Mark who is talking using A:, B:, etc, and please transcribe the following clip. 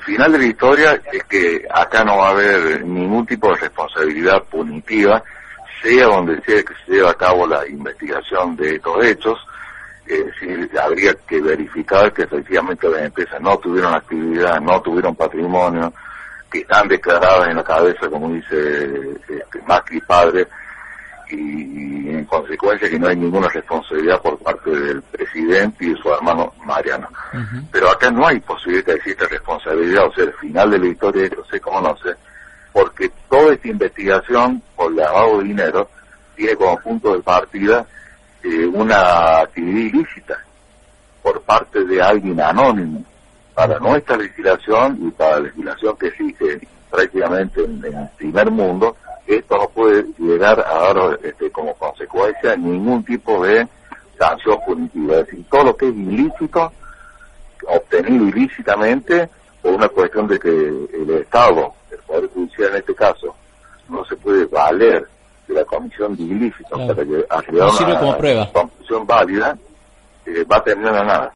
A: final de la historia es que acá no va a haber ningún tipo de responsabilidad punitiva, sea donde sea que se lleve a cabo la investigación de estos hechos, habría que verificar que efectivamente las empresas no tuvieron actividad, no tuvieron patrimonio, que están declaradas en la cabeza, como dice este, Macri padre, y, en consecuencia que no hay ninguna responsabilidad por parte del presidente y de su hermano Mariano. Acá no hay posibilidad de exista responsabilidad, o sea, el final de la historia, no no sé, porque toda esta investigación por lavado de dinero tiene como punto de partida eh, una actividad ilícita por parte de alguien anónimo para nuestra legislación y para la legislación que existe prácticamente en, el primer mundo, esto no puede llegar a dar este, como consecuencia ningún tipo de sanción punitiva. Es decir, todo lo que es ilícito, obtenido ilícitamente, por una cuestión de que el Estado, el Poder Judicial en este caso, no se puede valer de la comisión de ilícitos para que
B: una
A: conclusión válida, eh, va a terminar a nada.